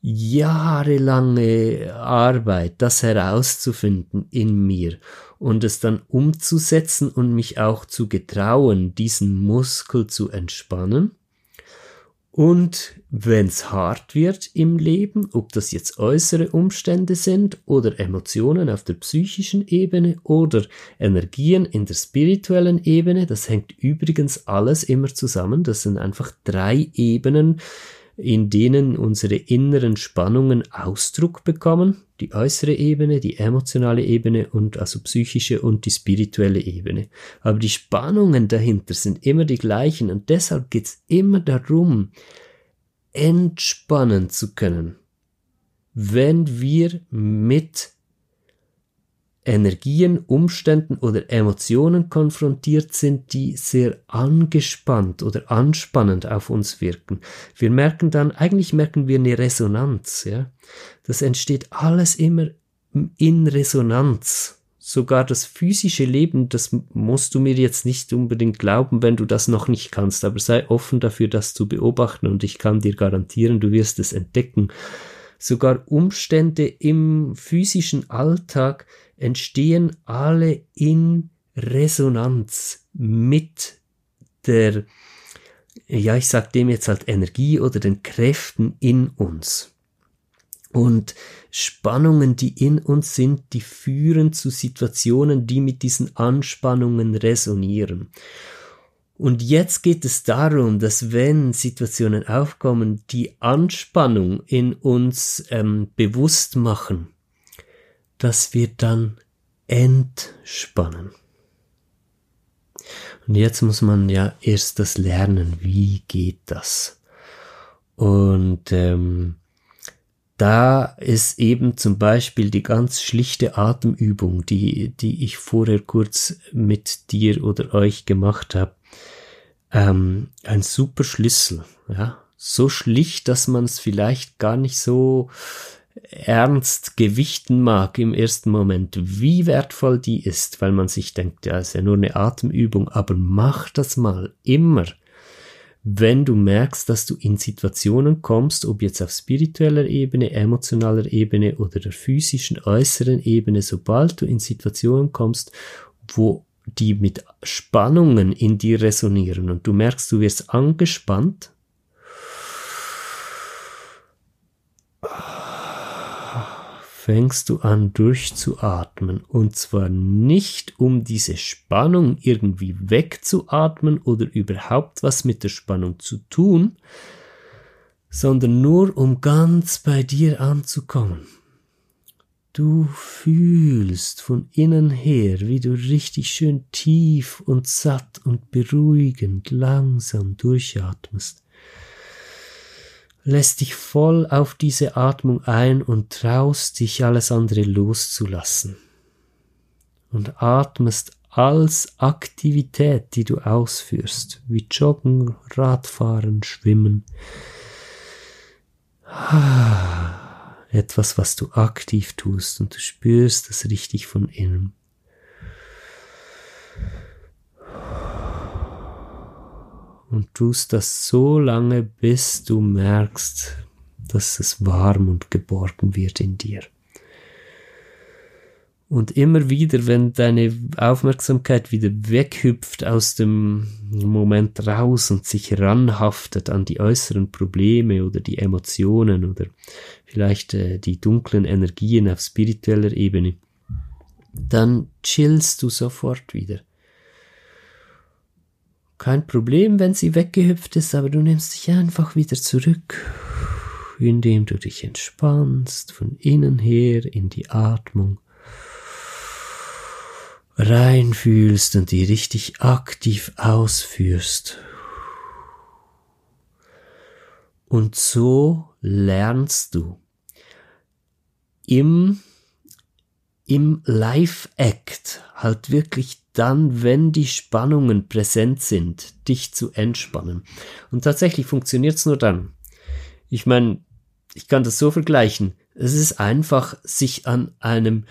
jahrelange Arbeit, das herauszufinden in mir und es dann umzusetzen und mich auch zu getrauen, diesen Muskel zu entspannen. Und wenn es hart wird im Leben, ob das jetzt äußere Umstände sind oder Emotionen auf der psychischen Ebene oder Energien in der spirituellen Ebene, das hängt übrigens alles immer zusammen. Das sind einfach drei Ebenen, in denen unsere inneren Spannungen Ausdruck bekommen, die äußere Ebene, die emotionale Ebene und also psychische und die spirituelle Ebene. Aber die Spannungen dahinter sind immer die gleichen und deshalb geht es immer darum, entspannen zu können. Wenn wir mit Energien, Umständen oder Emotionen konfrontiert sind, die sehr angespannt oder anspannend auf uns wirken. Wir merken dann, eigentlich merken wir eine Resonanz, ja. Das entsteht alles immer in Resonanz. Sogar das physische Leben, das musst du mir jetzt nicht unbedingt glauben, wenn du das noch nicht kannst, aber sei offen dafür, das zu beobachten und ich kann dir garantieren, du wirst es entdecken. Sogar Umstände im physischen Alltag, entstehen alle in Resonanz mit der, ja, ich sag dem jetzt halt Energie oder den Kräften in uns. Und Spannungen, die in uns sind, die führen zu Situationen, die mit diesen Anspannungen resonieren. Und jetzt geht es darum, dass wenn Situationen aufkommen, die Anspannung in uns ähm, bewusst machen, dass wir dann entspannen. Und jetzt muss man ja erst das lernen, wie geht das? Und ähm, da ist eben zum Beispiel die ganz schlichte Atemübung, die, die ich vorher kurz mit dir oder euch gemacht habe, ähm, ein super Schlüssel. Ja? So schlicht, dass man es vielleicht gar nicht so ernst gewichten mag im ersten Moment, wie wertvoll die ist, weil man sich denkt, ja, ist ja nur eine Atemübung, aber mach das mal immer. Wenn du merkst, dass du in Situationen kommst, ob jetzt auf spiritueller Ebene, emotionaler Ebene oder der physischen äußeren Ebene, sobald du in Situationen kommst, wo die mit Spannungen in dir resonieren und du merkst, du wirst angespannt, fängst du an durchzuatmen. Und zwar nicht, um diese Spannung irgendwie wegzuatmen oder überhaupt was mit der Spannung zu tun, sondern nur um ganz bei dir anzukommen. Du fühlst von innen her, wie du richtig schön tief und satt und beruhigend langsam durchatmest lässt dich voll auf diese Atmung ein und traust dich alles andere loszulassen. Und atmest als Aktivität, die du ausführst, wie Joggen, Radfahren, Schwimmen. Etwas, was du aktiv tust und du spürst es richtig von innen. und tust das so lange, bis du merkst, dass es warm und geborgen wird in dir. Und immer wieder, wenn deine Aufmerksamkeit wieder weghüpft aus dem Moment raus und sich ranhaftet an die äußeren Probleme oder die Emotionen oder vielleicht äh, die dunklen Energien auf spiritueller Ebene, dann chillst du sofort wieder. Kein Problem, wenn sie weggehüpft ist, aber du nimmst dich einfach wieder zurück, indem du dich entspannst von innen her in die Atmung reinfühlst und die richtig aktiv ausführst. Und so lernst du im, im Live-Act halt wirklich dann, wenn die Spannungen präsent sind, dich zu entspannen. Und tatsächlich funktioniert es nur dann. Ich meine, ich kann das so vergleichen. Es ist einfach, sich an einem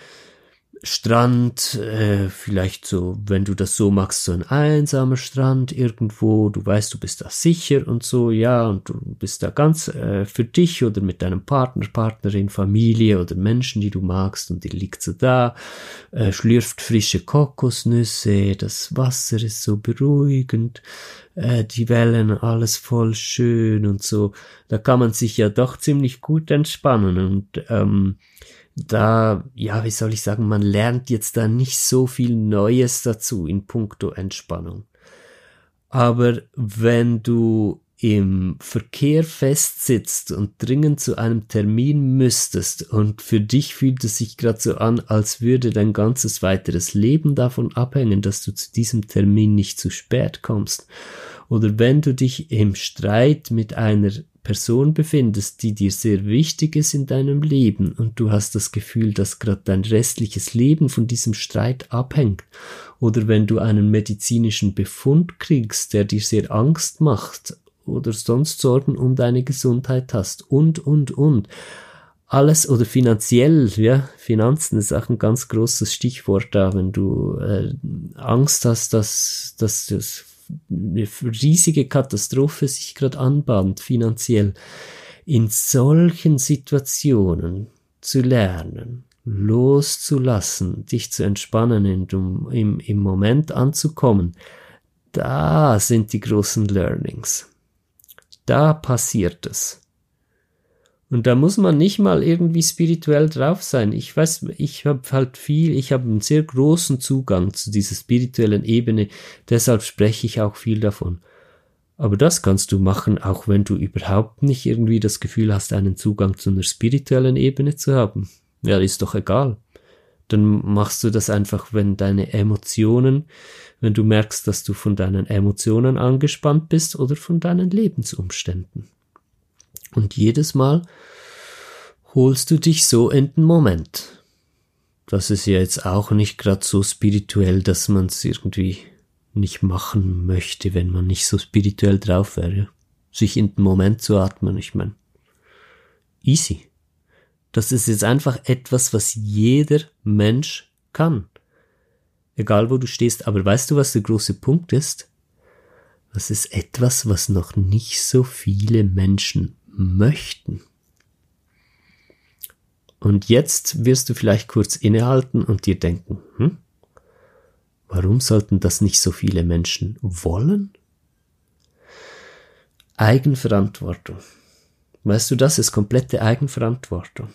Strand, äh, vielleicht so, wenn du das so magst, so ein einsamer Strand irgendwo, du weißt, du bist da sicher und so, ja, und du bist da ganz äh, für dich oder mit deinem Partner, Partnerin, Familie oder Menschen, die du magst und die liegt so da, äh, schlürft frische Kokosnüsse, das Wasser ist so beruhigend, äh, die Wellen, alles voll schön und so, da kann man sich ja doch ziemlich gut entspannen und ähm, da, ja, wie soll ich sagen, man lernt jetzt da nicht so viel Neues dazu in puncto Entspannung. Aber wenn du im Verkehr festsitzt und dringend zu einem Termin müsstest und für dich fühlt es sich gerade so an, als würde dein ganzes weiteres Leben davon abhängen, dass du zu diesem Termin nicht zu spät kommst. Oder wenn du dich im Streit mit einer Person befindest, die dir sehr wichtig ist in deinem Leben und du hast das Gefühl, dass gerade dein restliches Leben von diesem Streit abhängt. Oder wenn du einen medizinischen Befund kriegst, der dir sehr Angst macht oder sonst Sorgen um deine Gesundheit hast und, und, und. Alles oder finanziell, ja, Finanzen ist auch ein ganz großes Stichwort da, wenn du äh, Angst hast, dass, dass das eine riesige Katastrophe sich gerade anbahnt, finanziell. In solchen Situationen zu lernen, loszulassen, dich zu entspannen, um im, im Moment anzukommen, da sind die großen Learnings. Da passiert es. Und da muss man nicht mal irgendwie spirituell drauf sein. Ich weiß, ich habe halt viel, ich habe einen sehr großen Zugang zu dieser spirituellen Ebene, deshalb spreche ich auch viel davon. Aber das kannst du machen, auch wenn du überhaupt nicht irgendwie das Gefühl hast, einen Zugang zu einer spirituellen Ebene zu haben. Ja, ist doch egal. Dann machst du das einfach, wenn deine Emotionen, wenn du merkst, dass du von deinen Emotionen angespannt bist oder von deinen Lebensumständen. Und jedes Mal holst du dich so in den Moment. Das ist ja jetzt auch nicht gerade so spirituell, dass man es irgendwie nicht machen möchte, wenn man nicht so spirituell drauf wäre. Sich in den Moment zu atmen, ich meine. Easy. Das ist jetzt einfach etwas, was jeder Mensch kann. Egal wo du stehst. Aber weißt du, was der große Punkt ist? Das ist etwas, was noch nicht so viele Menschen möchten. Und jetzt wirst du vielleicht kurz innehalten und dir denken, hm, warum sollten das nicht so viele Menschen wollen? Eigenverantwortung. Weißt du, das ist komplette Eigenverantwortung.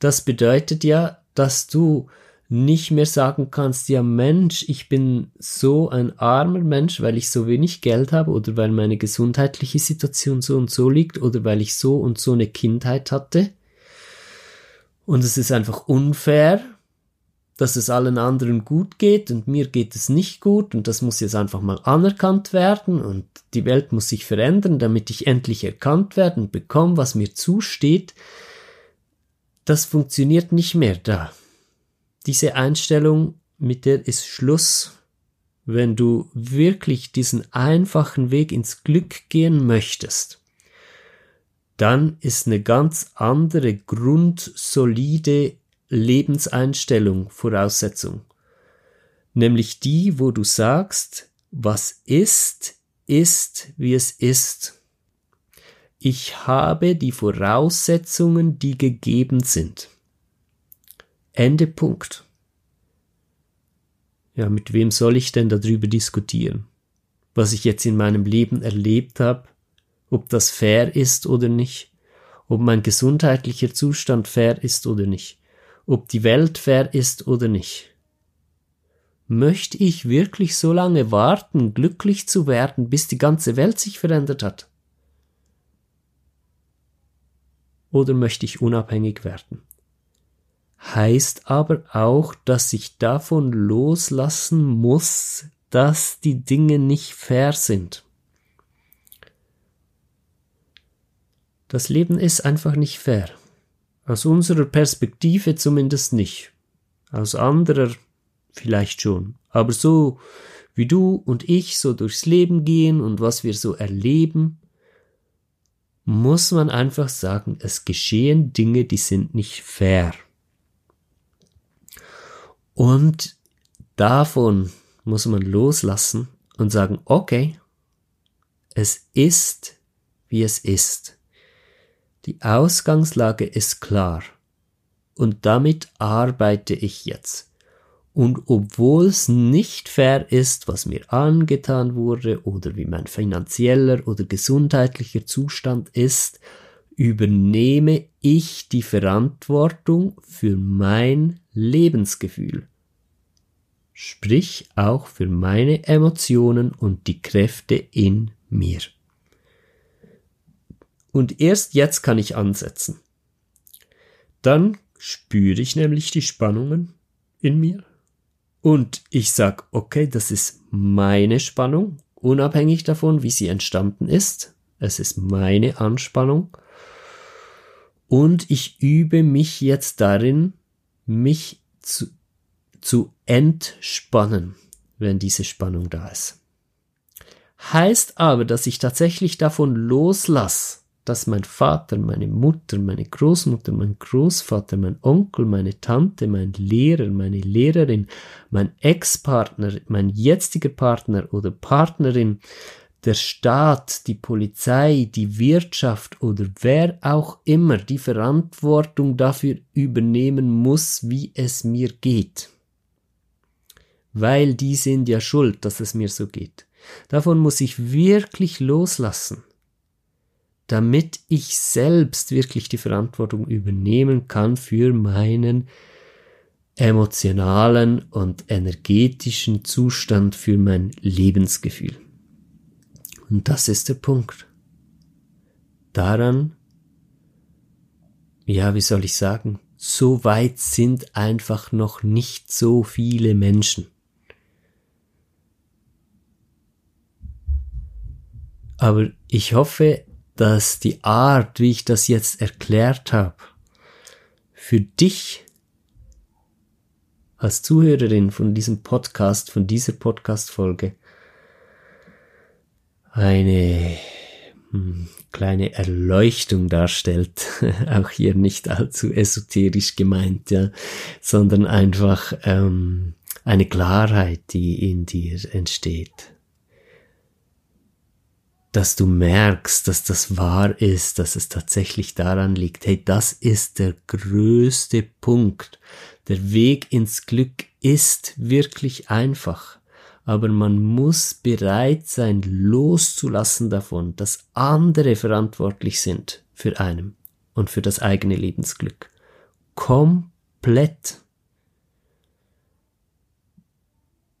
Das bedeutet ja, dass du nicht mehr sagen kannst, ja Mensch, ich bin so ein armer Mensch, weil ich so wenig Geld habe oder weil meine gesundheitliche Situation so und so liegt oder weil ich so und so eine Kindheit hatte. Und es ist einfach unfair, dass es allen anderen gut geht und mir geht es nicht gut und das muss jetzt einfach mal anerkannt werden und die Welt muss sich verändern, damit ich endlich erkannt werde und bekomme, was mir zusteht. Das funktioniert nicht mehr da diese Einstellung, mit der ist Schluss. Wenn du wirklich diesen einfachen Weg ins Glück gehen möchtest, dann ist eine ganz andere grundsolide Lebenseinstellung Voraussetzung. Nämlich die, wo du sagst, was ist, ist, wie es ist. Ich habe die Voraussetzungen, die gegeben sind. Ende Punkt. Ja, mit wem soll ich denn darüber diskutieren? Was ich jetzt in meinem Leben erlebt habe, ob das fair ist oder nicht, ob mein gesundheitlicher Zustand fair ist oder nicht, ob die Welt fair ist oder nicht. Möchte ich wirklich so lange warten, glücklich zu werden, bis die ganze Welt sich verändert hat? Oder möchte ich unabhängig werden? Heißt aber auch, dass ich davon loslassen muss, dass die Dinge nicht fair sind. Das Leben ist einfach nicht fair. Aus unserer Perspektive zumindest nicht. Aus anderer vielleicht schon. Aber so wie du und ich so durchs Leben gehen und was wir so erleben, muss man einfach sagen, es geschehen Dinge, die sind nicht fair. Und davon muss man loslassen und sagen, okay, es ist, wie es ist. Die Ausgangslage ist klar. Und damit arbeite ich jetzt. Und obwohl es nicht fair ist, was mir angetan wurde oder wie mein finanzieller oder gesundheitlicher Zustand ist, übernehme ich die Verantwortung für mein Lebensgefühl sprich auch für meine Emotionen und die Kräfte in mir. Und erst jetzt kann ich ansetzen. Dann spüre ich nämlich die Spannungen in mir. Und ich sag, okay, das ist meine Spannung, unabhängig davon, wie sie entstanden ist. Es ist meine Anspannung. Und ich übe mich jetzt darin, mich zu, zu entspannen, wenn diese Spannung da ist. Heißt aber, dass ich tatsächlich davon loslasse, dass mein Vater, meine Mutter, meine Großmutter, mein Großvater, mein Onkel, meine Tante, mein Lehrer, meine Lehrerin, mein Ex-Partner, mein jetziger Partner oder Partnerin, der Staat, die Polizei, die Wirtschaft oder wer auch immer die Verantwortung dafür übernehmen muss, wie es mir geht. Weil die sind ja schuld, dass es mir so geht. Davon muss ich wirklich loslassen damit ich selbst wirklich die Verantwortung übernehmen kann für meinen emotionalen und energetischen Zustand, für mein Lebensgefühl. Und das ist der Punkt. Daran, ja, wie soll ich sagen, so weit sind einfach noch nicht so viele Menschen. Aber ich hoffe, dass die Art, wie ich das jetzt erklärt habe, für dich als Zuhörerin von diesem Podcast, von dieser Podcast-Folge, eine hm, kleine Erleuchtung darstellt, auch hier nicht allzu esoterisch gemeint, ja, sondern einfach ähm, eine Klarheit, die in dir entsteht dass du merkst, dass das wahr ist, dass es tatsächlich daran liegt. Hey, das ist der größte Punkt. Der Weg ins Glück ist wirklich einfach. Aber man muss bereit sein, loszulassen davon, dass andere verantwortlich sind für einen und für das eigene Lebensglück. Komplett.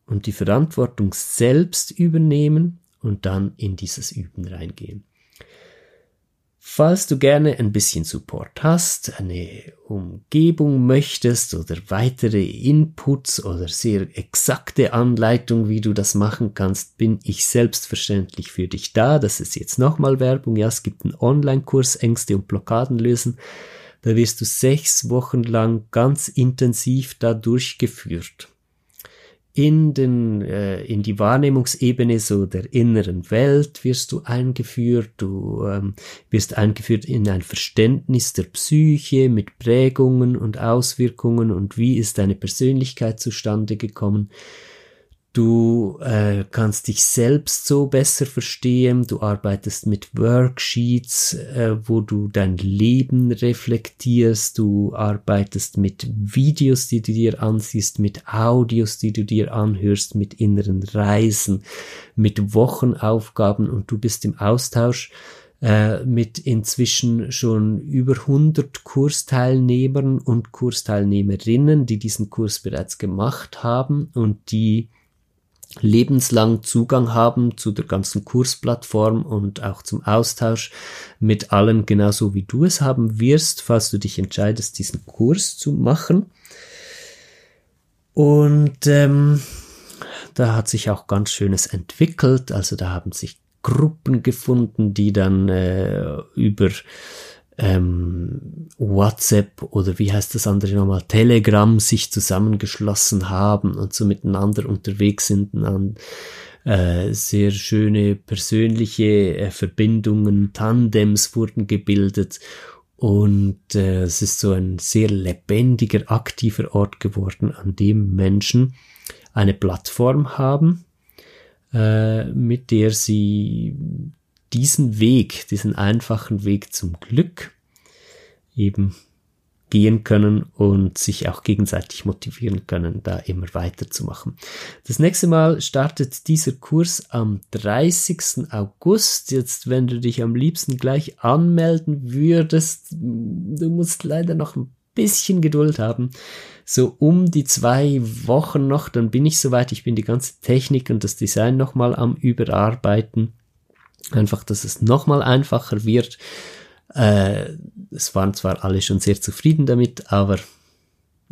Und die Verantwortung selbst übernehmen und dann in dieses Üben reingehen. Falls du gerne ein bisschen Support hast, eine Umgebung möchtest oder weitere Inputs oder sehr exakte Anleitung, wie du das machen kannst, bin ich selbstverständlich für dich da. Das ist jetzt nochmal Werbung. Ja, es gibt einen Online-Kurs Ängste und Blockaden lösen. Da wirst du sechs Wochen lang ganz intensiv da durchgeführt in den äh, in die Wahrnehmungsebene so der inneren Welt wirst du eingeführt. Du ähm, wirst eingeführt in ein Verständnis der Psyche mit Prägungen und Auswirkungen und wie ist deine Persönlichkeit zustande gekommen Du äh, kannst dich selbst so besser verstehen. Du arbeitest mit Worksheets, äh, wo du dein Leben reflektierst. Du arbeitest mit Videos, die du dir ansiehst, mit Audios, die du dir anhörst, mit inneren Reisen, mit Wochenaufgaben und du bist im Austausch äh, mit inzwischen schon über 100 Kursteilnehmern und Kursteilnehmerinnen, die diesen Kurs bereits gemacht haben und die lebenslang Zugang haben zu der ganzen Kursplattform und auch zum Austausch mit allen, genauso wie du es haben wirst, falls du dich entscheidest, diesen Kurs zu machen. Und ähm, da hat sich auch ganz Schönes entwickelt. Also da haben sich Gruppen gefunden, die dann äh, über ähm, WhatsApp oder wie heißt das andere nochmal, Telegram sich zusammengeschlossen haben und so miteinander unterwegs sind an äh, sehr schöne persönliche äh, Verbindungen, Tandems wurden gebildet. Und äh, es ist so ein sehr lebendiger, aktiver Ort geworden, an dem Menschen eine Plattform haben, äh, mit der sie diesen Weg, diesen einfachen Weg zum Glück eben gehen können und sich auch gegenseitig motivieren können, da immer weiterzumachen. Das nächste Mal startet dieser Kurs am 30. August. Jetzt, wenn du dich am liebsten gleich anmelden würdest, du musst leider noch ein bisschen Geduld haben. So um die zwei Wochen noch, dann bin ich soweit. Ich bin die ganze Technik und das Design nochmal am Überarbeiten. Einfach, dass es nochmal einfacher wird. Äh, es waren zwar alle schon sehr zufrieden damit, aber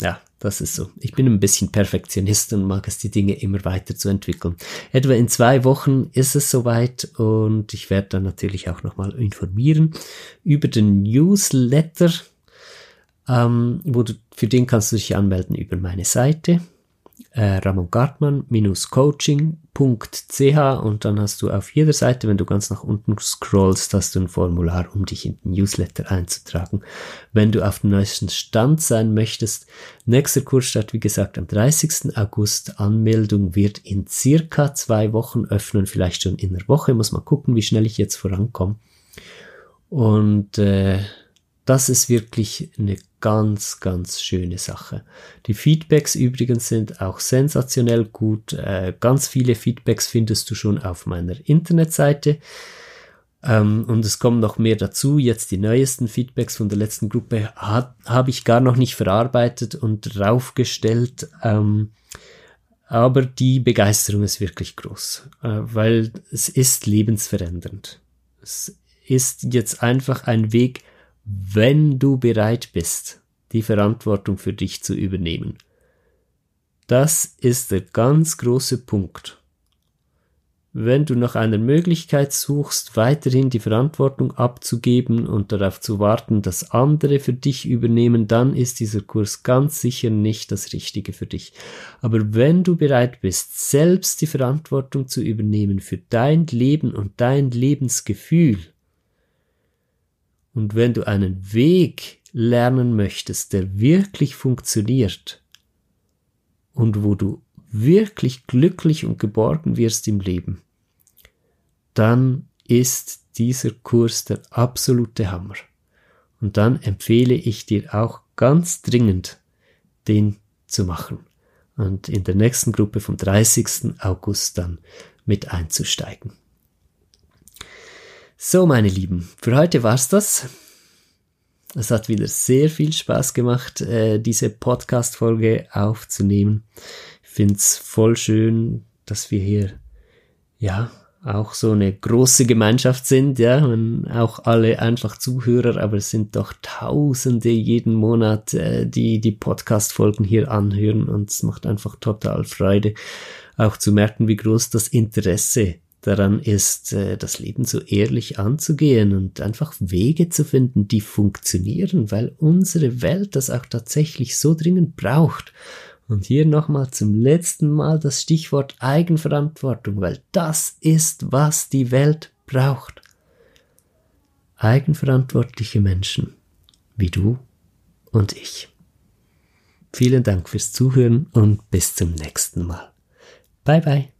ja, das ist so. Ich bin ein bisschen Perfektionist und mag es, die Dinge immer weiter zu entwickeln. Etwa in zwei Wochen ist es soweit und ich werde dann natürlich auch nochmal informieren über den Newsletter, ähm, wo du, für den kannst du dich anmelden über meine Seite äh, ramongartmann-coaching.ch und dann hast du auf jeder Seite, wenn du ganz nach unten scrollst, hast du ein Formular, um dich in den Newsletter einzutragen. Wenn du auf dem neuesten Stand sein möchtest, nächster Kurs startet wie gesagt am 30. August. Anmeldung wird in circa zwei Wochen öffnen, vielleicht schon in der Woche. Muss mal gucken, wie schnell ich jetzt vorankomme. Und äh, das ist wirklich eine ganz, ganz schöne Sache. Die Feedbacks übrigens sind auch sensationell gut. Äh, ganz viele Feedbacks findest du schon auf meiner Internetseite. Ähm, und es kommen noch mehr dazu. Jetzt die neuesten Feedbacks von der letzten Gruppe habe ich gar noch nicht verarbeitet und draufgestellt. Ähm, aber die Begeisterung ist wirklich groß, äh, weil es ist lebensverändernd. Es ist jetzt einfach ein Weg, wenn du bereit bist, die Verantwortung für dich zu übernehmen. Das ist der ganz große Punkt. Wenn du nach einer Möglichkeit suchst, weiterhin die Verantwortung abzugeben und darauf zu warten, dass andere für dich übernehmen, dann ist dieser Kurs ganz sicher nicht das Richtige für dich. Aber wenn du bereit bist, selbst die Verantwortung zu übernehmen für dein Leben und dein Lebensgefühl, und wenn du einen Weg lernen möchtest, der wirklich funktioniert und wo du wirklich glücklich und geborgen wirst im Leben, dann ist dieser Kurs der absolute Hammer. Und dann empfehle ich dir auch ganz dringend, den zu machen und in der nächsten Gruppe vom 30. August dann mit einzusteigen. So, meine Lieben, für heute war's das. Es hat wieder sehr viel Spaß gemacht, äh, diese Podcast-Folge aufzunehmen. Ich find's voll schön, dass wir hier, ja, auch so eine große Gemeinschaft sind, ja, und auch alle einfach Zuhörer, aber es sind doch Tausende jeden Monat, äh, die die Podcast-Folgen hier anhören und es macht einfach total Freude, auch zu merken, wie groß das Interesse daran ist, äh, das Leben so ehrlich anzugehen und einfach Wege zu finden, die funktionieren, weil unsere Welt das auch tatsächlich so dringend braucht. Und hier nochmal zum letzten Mal das Stichwort Eigenverantwortung, weil das ist, was die Welt braucht. Eigenverantwortliche Menschen, wie du und ich. Vielen Dank fürs Zuhören und bis zum nächsten Mal. Bye bye.